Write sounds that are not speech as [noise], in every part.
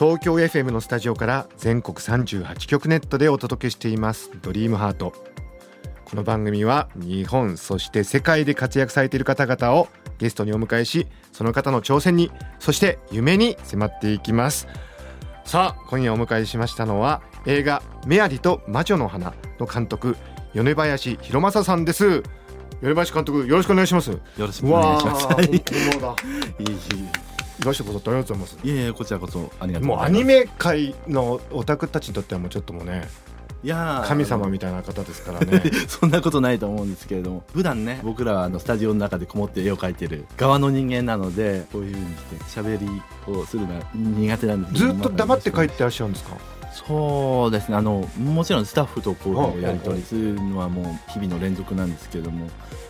東京 FM のスタジオから全国38局ネットでお届けしています。ドリームハート。この番組は日本そして世界で活躍されている方々をゲストにお迎えしその方の挑戦にそして夢に迫っていきます。さあ今夜お迎えしましたのは映画メアリと魔女の花の監督米林弘正さんです。米林監督よろしくお願いします。よろしくお願いしますいいいいらしてくださってありがとうございます。いやいやこちらこそありがとうもうアニメ界のオタクたちにとってはもうちょっともうねいや神様みたいな方ですからね。[laughs] そんなことないと思うんですけれども普段ね僕らはあのスタジオの中でこもって絵を描いてる側の人間なのでこういうふうにして喋りをするのは苦手なんですずっと黙って帰ってらっしゃるんですか？そうですね。あのもちろんスタッフとこうやり取りするのはもう日々の連続なんですけれども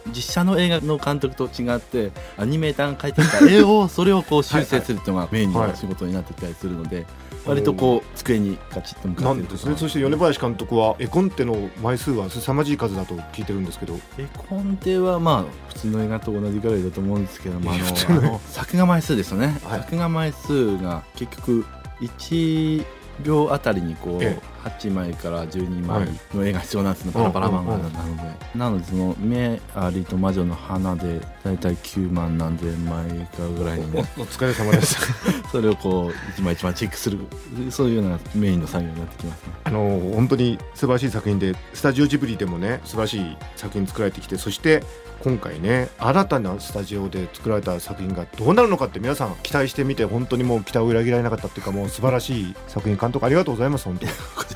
実写の映画の監督と違ってアニメーターが描いてきた絵を [laughs] それをこう修正するっていうのがメインの仕事になってきたりするので。割とこう机にガチッと向かってですね。そして米林監督は絵コンテの枚数は凄まじい数だと聞いてるんですけど。絵コンテはまあ普通の映画と同じぐらいだと思うんですけどもあの作画枚数ですよね、はい、作画枚数が結局1秒あたりにこう、ええ、8枚から12枚の絵が必要なんですね、パラパラ漫画なので、なのでその「目ありと魔女の花」で大体9万何千枚かぐらいに、ね、お疲れ様です。[laughs] それをこう一枚一枚チェックするそういうようなメインの作業になってきますね。あの本当に素晴らしい作品でスタジオジブリでもね素晴らしい作品作られてきてそして今回ね新たなスタジオで作られた作品がどうなるのかって皆さん期待してみて本当にもう期待を裏切られなかったっていうかもう素晴らしい作品監督ありがとうございます本当 [laughs]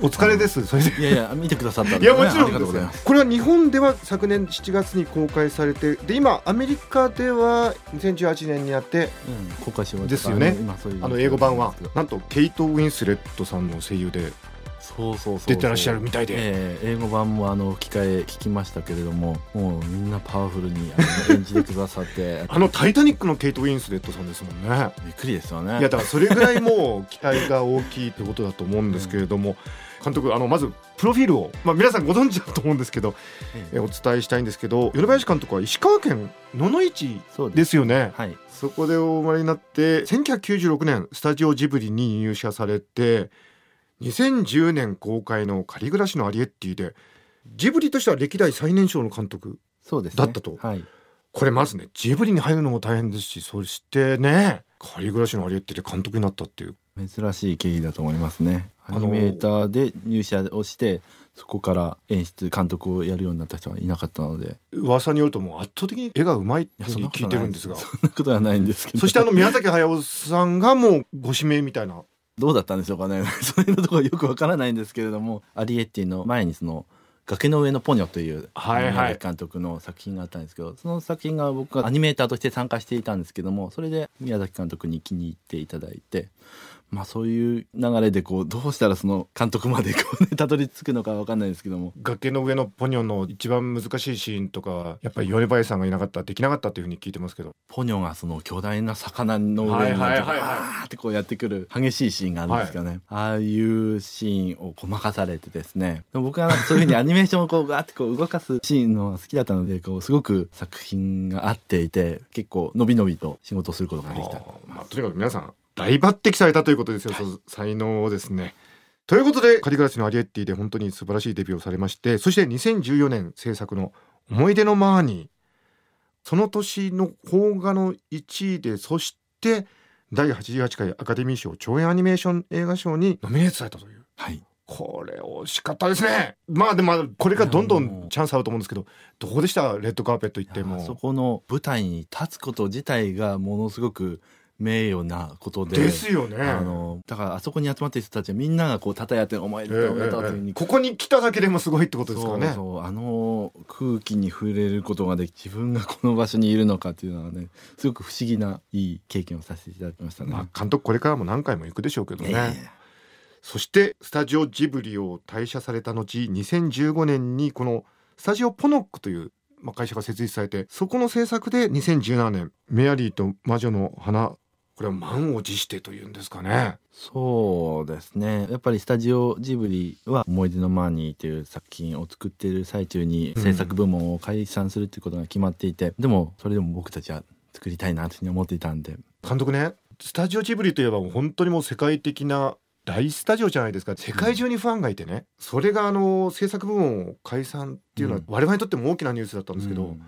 お疲れです。それで。いやいや見てくださった、ね、いやもちろん。です。これは日本では昨年7月に公開されてで今アメリカでは2018年にやって、うん、公開しまですよね。あの英語版は。なんとケイト・ウィンスレットさんの声優でそうそうそう出てらっしゃるみたいで、えー、英語版もあの機械聞きましたけれどももうみんなパワフルに演じてくださって。[laughs] あの「タイタニック」のケイト・ウィンスレットさんですもんね。びっくりですよね。いやだからそれぐらいもう期待が大きいってことだと思うんですけれども、うん、監督あのまずプロフィールを、まあ、皆さんご存知だと思うんですけど、えお伝えしたいんですけど米林監督は石川県野々市ですよね。はい、そこでお生まれになって1996年スタジオジブリに入社されて2010年公開の「仮暮らしのアリエッティで」ジブリとしては歴代最年少の監督だったと、ねはい、これまずねジブリに入るのも大変ですしそしてね「仮暮らしのアリエッティ」で監督になったっていう。珍しい経緯だと思いますね。アニメーターで入社をしてそこから演出監督をやるようになった人はいなかったので。噂によるともう圧倒的に絵がうまいって聞いてるんですが。そんなことはないんですけど。そ [laughs] してあの宮崎駿さんがもうご指名みたいなどうだったんでしょうかね。[laughs] そういうところよくわからないんですけれども。アリエッティの前にその崖の上のポニョという監督の作品があったんですけど、はいはい、その作品が僕がアニメーターとして参加していたんですけどもそれで宮崎監督に気に入っていただいてまあそういう流れでこうどうしたらその監督までこうねたどり着くのかわかんないですけども。崖の上のポニョの一番難しいシーンとかやっぱり米林さんがいなかったできなかったっていうふうに聞いてますけど。ポニョがその巨大な魚の上にわーってこうやってくる激しいシーンがあるんですかね、はい、ああいうシーンをごまかされてですね。僕はそういうふうにアニメーションをこうガーってこう動かすシーンの好きだったのでこうすごく作品が合っていて結構伸び伸びと仕事をすることができた、まあ、とにかく皆さん大抜擢されたということですよ、はい、才能をですね。ということで「カリグラスのアリエッティ」で本当に素晴らしいデビューをされましてそして2014年制作の「思い出のマーニー」その年の邦画の1位でそして第88回アカデミー賞長編アニメーション映画賞にノミネートされたという。はいこれ惜しかったですね。まあでもこれからどんどんチャンスあると思うんですけど、どうでした？レッドカーペット行っても。そこの舞台に立つこと自体がものすごく名誉なことでですよね。あのだからあそこに集まってる人たちはみんながこうたたえ合って「お前だおめでとう」というふうにここに来ただけでもすごいってことですからね。そうあの空気に触れることができ自分がこの場所にいるのかっていうのはねすごく不思議ないい経験をさせていただきましたね。まあ、監督これからも何回も行くでしょうけどね、ええ。そしてスタジオジブリを退社された後2015年にこのスタジオポノックという、まあ、会社が設立されてそこの制作で2017年「メアリーと魔女の花」これは満を持してというんですかね。そうですね。やっぱりスタジオジブリは「思い出のマーニー」という作品を作っている最中に制作部門を解散するっていうことが決まっていて、でもそれでも僕たちは作りたいなというふうに思っていたんで。監督ねスタジオジブリといえば本当にもう世界的な大スタジオじゃないですか。世界中にファンがいてね、それがあの制作部門を解散っていうのはうん。我々にとっても大きなニュースだったんですけど、うん。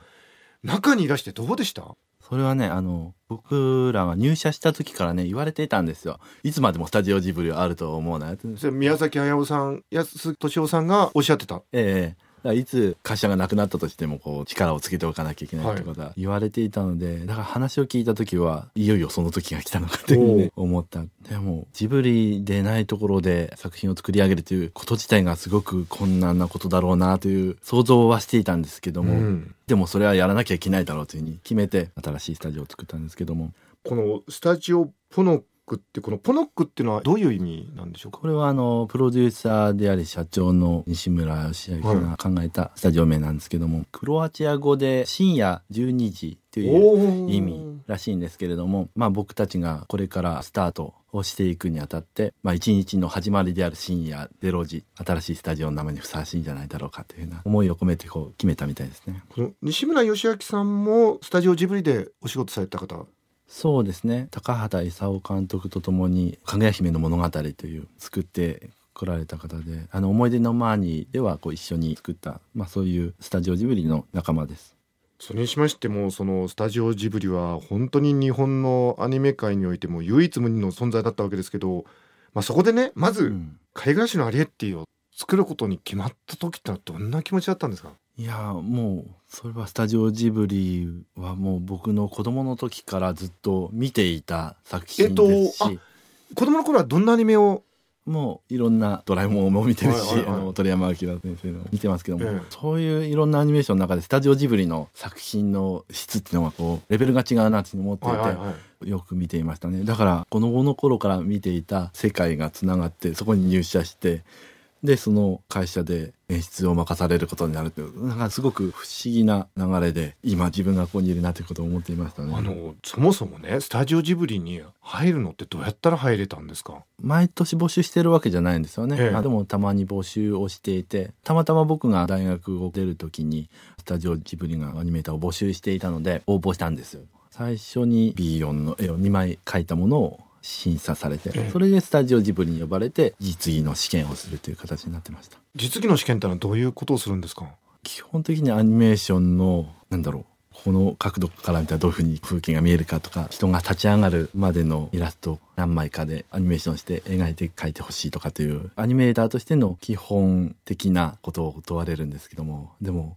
中にいらしてどうでした？それはねあの僕らが入社した時からね言われていたんですよ。いつまでもスタジオジブリはあると思うな宮崎駿さん安敏夫さんがおっしゃってた？ええらいつ会社がなくなったとしてもこう力をつけておかなきゃいけないってことは言われていたので、だから話を聞いた時はいよいよその時が来たのかというふうにね思った。でもジブリでないところで作品を作り上げるということ自体がすごく困難なことだろうなという想像はしていたんですけども、うん。でもそれはやらなきゃいけないだろうというふうに決めて新しいスタジオを作ったんですけども。このスタジオポノックってこのポノックっていうのはどういう意味なんでしょうか？これはあのプロデューサーであり社長の西村義明が考えたスタジオ名なんですけども、クロアチア語で深夜12時という意味らしいんですけれども、まあ、僕たちがこれからスタートをしていくにあたって、まあ、一日の始まりである深夜0時新しいスタジオの名前にふさわしいんじゃないだろうかというふうな思いを込めてこう決めたみたいですね。この西村義明さんもスタジオジブリでお仕事された方そうですね。高畑勲監督とともに「かぐや姫の物語」という作って来られた方で「あの思い出のマーニー」ではこう一緒に作った、まあ、そういうスタジオジブリの仲間です。それにしましてもそのスタジオジブリは本当に日本のアニメ界においても唯一無二の存在だったわけですけど、まあ、そこでねまずうん。貝殻市のアリエッティを作ることに決まった時ってのはどんな気持ちだったんですか？いやーもうそれはスタジオジブリはもう僕の子供の時からずっと見ていた作品ですし、えっと子供の頃はどんなアニメを？もういろんな「ドラえもん」も見てるし、はいはいはい。あの鳥山明先生の見てますけども、ええ。そういういろんなアニメーションの中でスタジオジブリの作品の質っていうのがこうレベルが違うなって思っていて、はいはいはい。よく見ていましたね。だから子供の頃から見ていた世界がつながってそこに入社してでその会社で演出を任されることになるというなんかすごく不思議な流れで今自分がここにいるなということを思っていましたね。あのそもそもねスタジオジブリに入るのってどうやったら入れたんですか？毎年募集してるわけじゃないんですよね、ええ。あでもたまに募集をしていてたまたま僕が大学を出る時にスタジオジブリがアニメーターを募集していたので応募したんですよ。最初に B4 の絵を2枚描いたものを審査されて、ええ。それでスタジオジブリに呼ばれて実技の試験をするという形になってました。実技の試験ってのはどういうことをするんですか？基本的にアニメーションのなんだろうこの角度から見たらどういうふうに風景が見えるかとか人が立ち上がるまでのイラストを何枚かでアニメーションして描いて描いてほしいとかというアニメーターとしての基本的なことを問われるんですけどもでも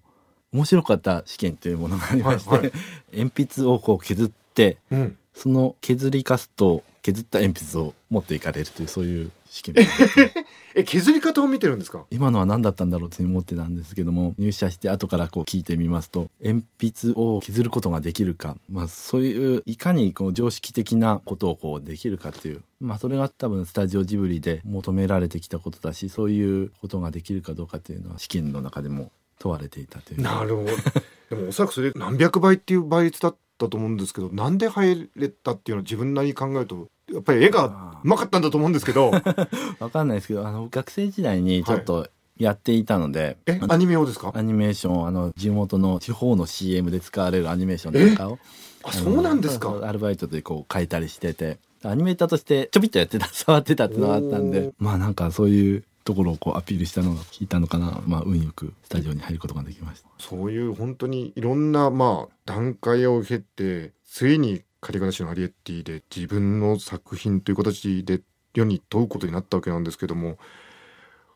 面白かった試験というものがありまして、はいはい。鉛筆をこう削ってうん。その削りカスと削った鉛筆を持っていかれるというそういう試験 [laughs] え削り方を見てるんですか？今のは何だったんだろうというふうに思ってたんですけども入社して後からこう聞いてみますと鉛筆を削ることができるか、まあ、そういういかにこう常識的なことをこうできるかっていう、まあ、それが多分スタジオジブリで求められてきたことだしそういうことができるかどうかっていうのは試験の中でも問われていたという。なるほど。[laughs] でもおそらくそれ何百倍っていう倍率だったと思うんですけどなんで入れたっていうのは自分なりに考えるとやっぱり絵がうまかったんだと思うんですけど。[laughs] わかんないですけどあの学生時代にちょっとやっていたので、えアニメ用ですか？アニメーションあの地元の地方の CM で使われるアニメーションとかをあそうなんですか？アルバイトでこう書いたりしてて。アニメーターとしてちょびっとやってた触ってたっていうのがあったんで。まあなんかそういうところをこうアピールしたのが効いたのかな。まあ運よくスタジオに入ることができました。そういう本当にいろんなまあ段階を経てついにカリガラシのアリエッティで自分の作品という形で世に問うことになったわけなんですけども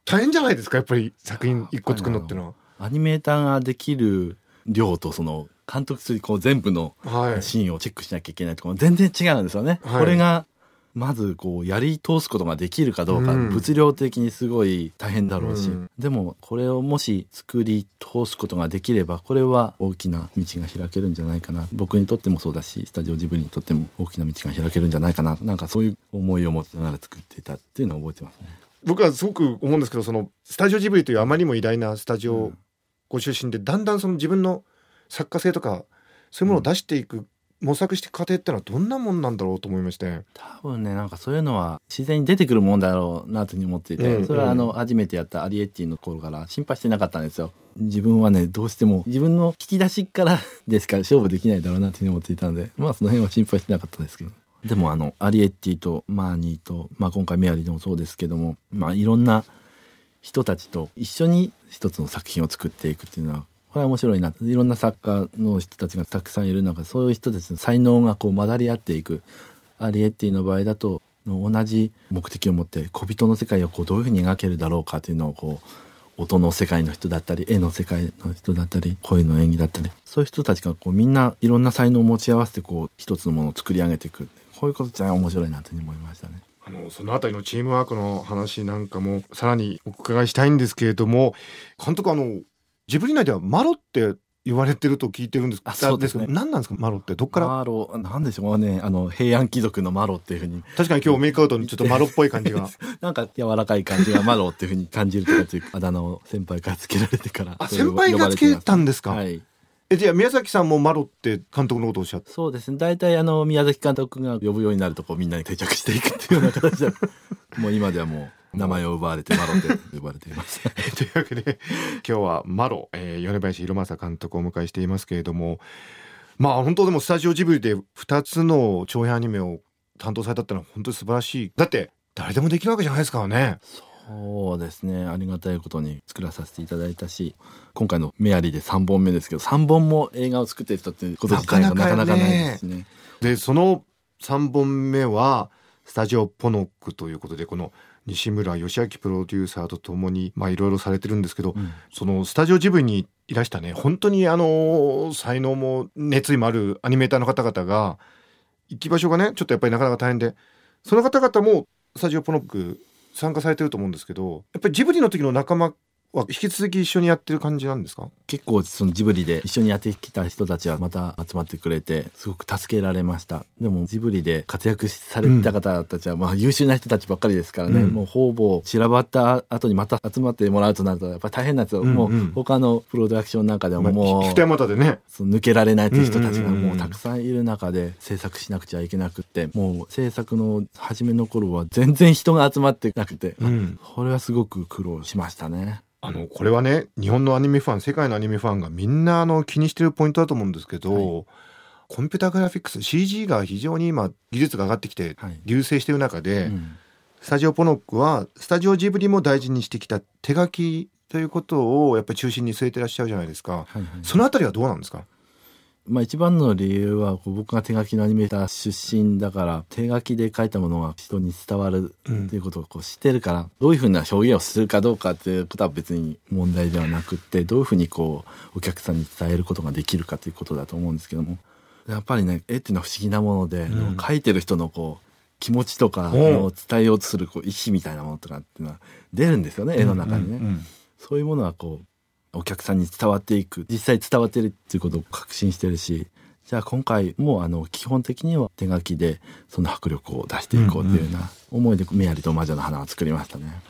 大変じゃないですかやっぱり作品一個作るのってのは。アニメーターができる量とその監督するこう全部のはいシーンをチェックしなきゃいけないところ全然違うんですよね。はいこれがまずこうやり通すことができるかどうか、うん。物量的にすごい大変だろうし、うん。でもこれをもし作り通すことができればこれは大きな道が開けるんじゃないかな。僕にとってもそうだしスタジオジブリにとっても大きな道が開けるんじゃないかな。なんかそういう思いを持ちながら作っていたっていうのを覚えてますね。僕はすごく思うんですけどそのスタジオジブリというあまりにも偉大なスタジオご出身でだんだんその自分の作家性とかそういうものを出していく、模索して過程ってのはどんなもんなんだろうと思いまして。多分ねなんかそういうのは自然に出てくるもんだろうなというふうに思っていて、うんそれはあの初めてやったアリエッティの頃から心配してなかったんですよ。自分はねどうしても自分の聞き出しからですから勝負できないだろうなというふうに思っていたのでまあその辺は心配してなかったですけど。でもあのアリエッティとマーニーと、まあ、今回メアリーでもそうですけども、まあ、いろんな人たちと一緒に一つの作品を作っていくっていうのはこれは面白いな。いろんな作家の人たちがたくさんいる。中そういう人たちの才能がこう混ざり合っていく。アリエッティの場合だと同じ目的を持って小人の世界をこうどういうふうに描けるだろうかというのをこう音の世界の人だったり絵の世界の人だったり声の演技だったり。そういう人たちがこうみんないろんな才能を持ち合わせてこう一つのものを作り上げていく。こういうことじゃ面白いなと思いましたね。あのそのあたりのチームワークの話なんかもさらにお伺いしたいんですけれども監督あのジブリ内ではマロって言われてると聞いてるんですあそうですね。何なんですか？マロってどっから、マロなんでしょうね。あの平安貴族のマロっていうふうに。確かに今日メイクアウトにちょっとマロっぽい感じが。[laughs] なんか柔らかい感じがマロっていうふうに感じるとかというあだ名を先輩からつけられてからあ先輩がつけたんですか、はい。えじゃあ宮崎さんもマロって監督のことをおっしゃってそうですね。大体あの宮崎監督が呼ぶようになるとこうみんなに定着していくっていうような形でもう今ではもう名前を奪われてマロって呼ばれています。[laughs] というわけで今日はマロ、えー、米林弘正監督をお迎えしていますけれどもまあ本当でもスタジオジブリで2つの長編アニメを担当されたってのは本当に素晴らしい。だって誰でもできるわけじゃないですからね。そうですね。ありがたいことに作らさせていただいたし今回の「メアリー」で3本目ですけど3本も映画を作ってる人っていうこと自体がなかなかないですね。でその3本目はスタジオポノックということでこの西村義明プロデューサーとともにまあいろいろされてるんですけど、うん。そのスタジオジブリにいらしたね本当にあの才能も熱意もあるアニメーターの方々が行き場所がねちょっとやっぱりなかなか大変でその方々もスタジオポノック参加されてると思うんですけどやっぱりジブリの時の仲間は引き続き一緒にやってる感じなんですか？結構そのジブリで一緒にやってきた人たちはまた集まってくれてすごく助けられました。でもジブリで活躍された方たちはまあ優秀な人たちばっかりですからね、うん。もうほぼ散らばった後にまた集まってもらうとなるとやっぱり大変なんですよ、うんうん。もう他のプロダクションなんかでもまあもう、引き手またでね。抜けられないという人たちがもうたくさんいる中で制作しなくちゃいけなくってもう制作の初めの頃は全然人が集まってなくて、うん。これはすごく苦労しましたね。あのこれはね日本のアニメファン世界のアニメファンがみんなあの気にしてるポイントだと思うんですけど、はい。コンピューターグラフィックス CG が非常に今技術が上がってきてはい流星してる中で、うん。スタジオポノックはスタジオジブリも大事にしてきた手書きということをやっぱり中心に据えてらっしゃるじゃないですか、はいはい。そのあたりはどうなんですか？まあ一番の理由は僕が手書きのアニメーター出身だから手書きで書いたものが人に伝わるうん。っていうことをこう知ってるからどういうふうな表現をするかどうかっていうことは別に問題ではなくってどういうふうにこうお客さんに伝えることができるかということだと思うんですけども。やっぱりね絵っていうのは不思議なもので、うん。描いてる人のこう気持ちとかう。んを伝えようとするこう意志みたいなものとかっていうのは出るんですよね絵の中にね。そういうものはこうお客さんに伝わっていく。実際伝わってるっていうことを確信してるし。じゃあ今回もあの基本的には手書きでその迫力を出していこうっていうような思いで「メアリと魔女の花」を作りましたね。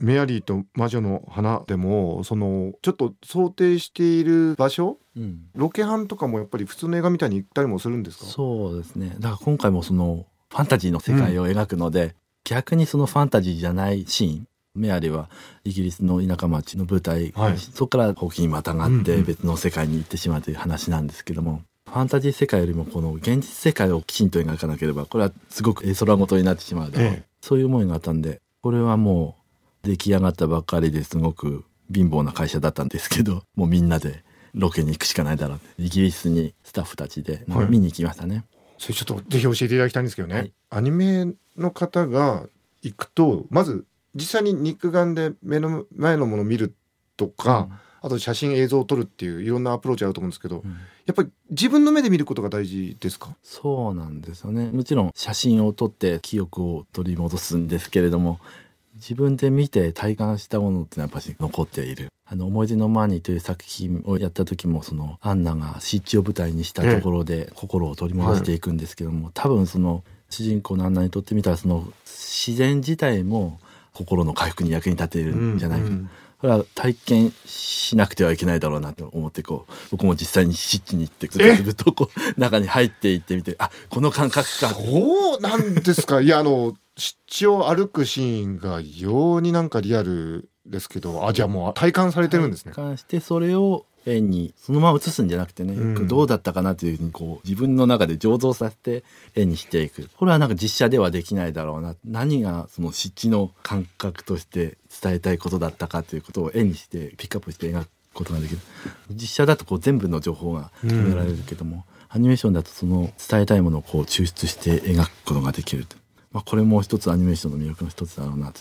メアリーと魔女の花でもそのちょっと想定している場所？うん、ロケハンとかもやっぱり普通の映画みたいに行ったりもするんですか？そうですね。だから今回もそのファンタジーの世界を描くので、逆にそのファンタジーじゃないシーンメアリはイギリスの田舎町の舞台、はい。そこからほうきにまたがっうんうん。て別の世界に行ってしまうという話なんですけども、ファンタジー世界よりもこの現実世界をきちんと描かなければこれはすごく絵空事になってしまうだろう、ええ。そういう思いがあったんでこれはもう出来上がったばっかりですごく貧乏な会社だったんですけど [laughs] もうみんなでロケに行くしかないだろうイギリスにスタッフたちではい。見に行きましたね。それちょっとぜひ教えていただきたいんですけどね、はい。アニメの方が行くとまず実際に肉眼で目の前のものを見るとか、あと写真映像を撮るっていういろんなアプローチあると思うんですけど、うん。やっぱり自分の目で見ることが大事ですか？そうなんですよね。もちろん写真を撮って記憶を取り戻すんですけれども自分で見て体感したものってやっぱり残っている。あの、思い出のマーニーという作品をやった時も、その、アンナが湿地を舞台にしたところで心を取り戻していくんですけども、はい、多分その、主人公のアンナにとってみたら、その、自然自体も心の回復に役に立てるんじゃないか。うんうんこれは体験しなくてはいけないだろうなと思ってこう僕も実際に湿地に行ってずっとこう中に入っていってみてあこの感覚かそうなんですか？いやあの湿地を歩くシーンが異様になんかリアルですけどあじゃあもう体感されてるんですね。体感してそれを絵にそのまま写すんじゃなくてね、うん、どうだったかなというふうにこう自分の中で醸造させて絵にしていく。これはなんか実写ではできないだろうな。何がその湿地の感覚として伝えたいことだったかということを絵にしてピックアップして描くことができる。実写だとこう全部の情報が決められるけども、うん、アニメーションだとその伝えたいものをこう抽出して描くことができるとまあ、これも一つアニメーションの魅力の一つだろうなと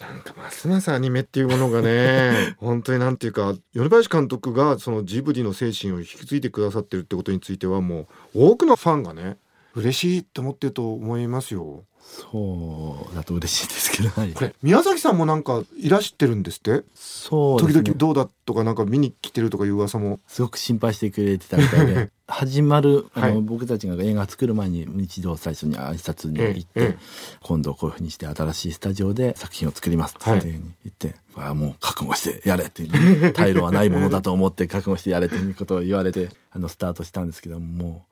なんかますますアニメっていうものがね [laughs] 本当になんていうか米林監督がそのジブリの精神を引き継いでくださってるってことについてはもう多くのファンがね嬉しいと思ってると思いますよ。そうだと嬉しいですけど、はい、これ宮崎さんもなんかいらしてるんですって？そう、ね、時々どうだとかなんか見に来てるとかいう噂も。すごく心配してくれてたみたいで [laughs] 始まるあの、はい、僕たちが映画作る前に一度最初に挨拶に行って、ええ、今度こういうふうにして新しいスタジオで作品を作りますってい。うふうに言って、はい、あもう覚悟してやれっていう [laughs] 退路はないものだと思って覚悟してやれということを言われてあのスタートしたんですけども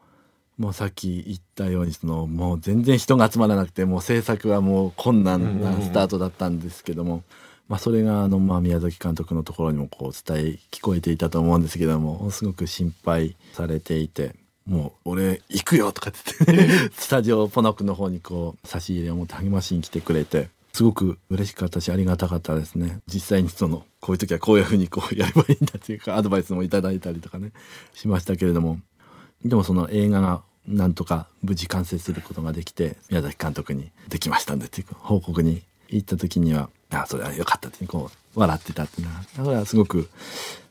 もうさっき言ったようにそのもう全然人が集まらなくてもう制作はもう困難なスタートだったんですけども、まあ、それがあのまあ宮崎監督のところにもこう伝え聞こえていたと思うんですけどもすごく心配されていて。もう俺行くよとかって言って [laughs] スタジオポノクの方にこう差し入れを持って励ましに来てくれてすごく嬉しかったしありがたかったですね実際にそのこういう時はこういうふうにこうやればいいんだっていうかアドバイスもいただいたりとかねしましたけれどもでもその映画がなんとか無事完成することができて宮崎監督に「できましたんで」っていう報告に行った時には「あそれはよかった」ってこう笑ってたってなだからすごく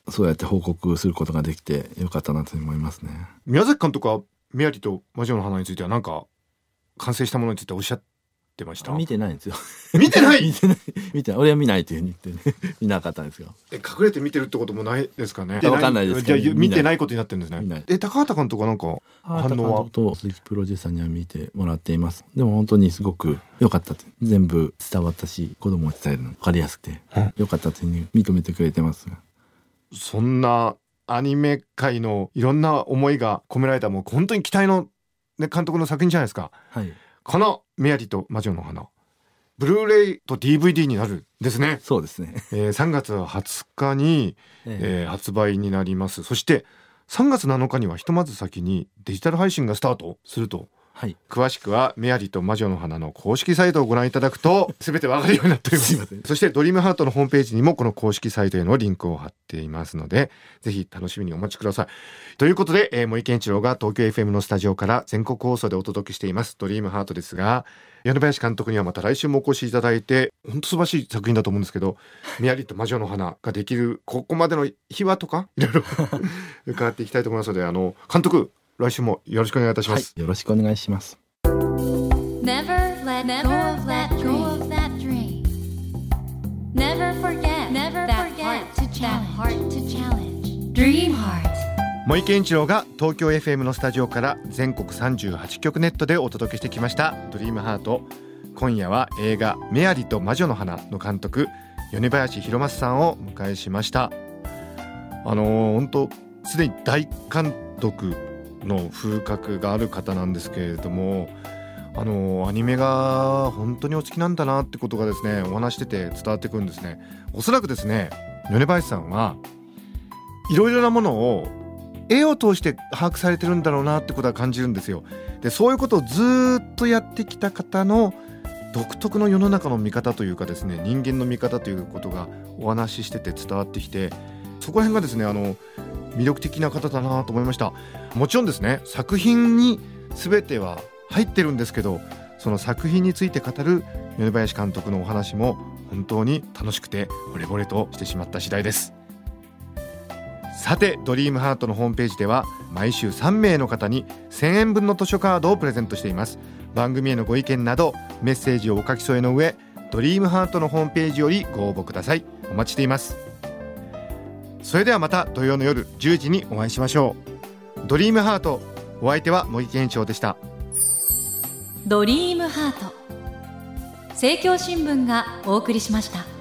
そうやって報告することができてよかったなと思いますね。宮崎監督はメアリと魔女の花については何か完成したものについておっしゃっってました？見てないんですよ。見てない？[laughs] 見てない。見てない。俺は見ないというふうに言ってね。[laughs] 見なかったんですよ。え隠れて見てるってこともないですかね？わかんないです。じゃあ見てないことになってるんですね。え高畑監督はなんか反応は？と鈴木プロデューサーには見てもらっています。でも本当にすごく良かった全部伝わったし子供を伝えるの分かりやすくて。良かったというふうに認めてくれてます。そんなアニメ界のいろんな思いが込められたもう本当に期待の、ね、監督の作品じゃないですか。はい、このメアリと魔女の花。ブルーレイと DVD になるですね。そうですね、えー、3月20日に、えー、発売になります。そして3月7日にはひとまず先にデジタル配信がスタートするとはい、詳しくはメアリと魔女の花の公式サイトをご覧いただくと [laughs] 全てわかるようになっております。そしてドリームハートのホームページにもこの公式サイトへのリンクを貼っていますのでぜひ楽しみにお待ちください。ということで、えー、森健一郎が東京 FM のスタジオから全国放送でお届けしています。ドリームハートですが米林監督にはまた来週もお越しいただいて本当素晴らしい作品だと思うんですけど「メアリと魔女の花」ができるここまでの秘話とかいろいろ [laughs] 伺っていきたいと思いますのであの監督来週もよろしくお願いいたします、はい、よろしくお願いします。Never let go of that dream. Never forget Never forget that heart to challenge. Dream Heart. 森健一郎が東京 FM のスタジオから全国38局ネットでお届けしてきました「ドリームハート。今夜は映画「メアリと魔女の花」の監督米林弘正さんをお迎えしました。あのー、本当すでに大監督の風格がある方なんですけれどもあのアニメが本当にお好きなんだなってことがですねお話してて伝わってくるんですね。おそらくですね米林さんはいろいろなものを絵を通して把握されてるんだろうなってことは感じるんですよ。でそういうことをずっとやってきた方の独特の世の中の見方というかですね人間の見方ということがお話ししてて伝わってきてそこら辺がですねあの魅力的な方だなと思いました。もちろんですね作品に全ては入ってるんですけどその作品について語る米林監督のお話も本当に楽しくて惚れ惚れとしてしまった次第です。さてドリームハートのホームページでは毎週3名の方に1000円分の図書カードをプレゼントしています。番組へのご意見などメッセージをお書き添えの上ドリームハートのホームページよりご応募ください。お待ちしています。それではまた土曜の夜10時にお会いしましょう。ドリームハートお相手は茂木健一郎でした。ドリームハート。政教新聞がお送りしました。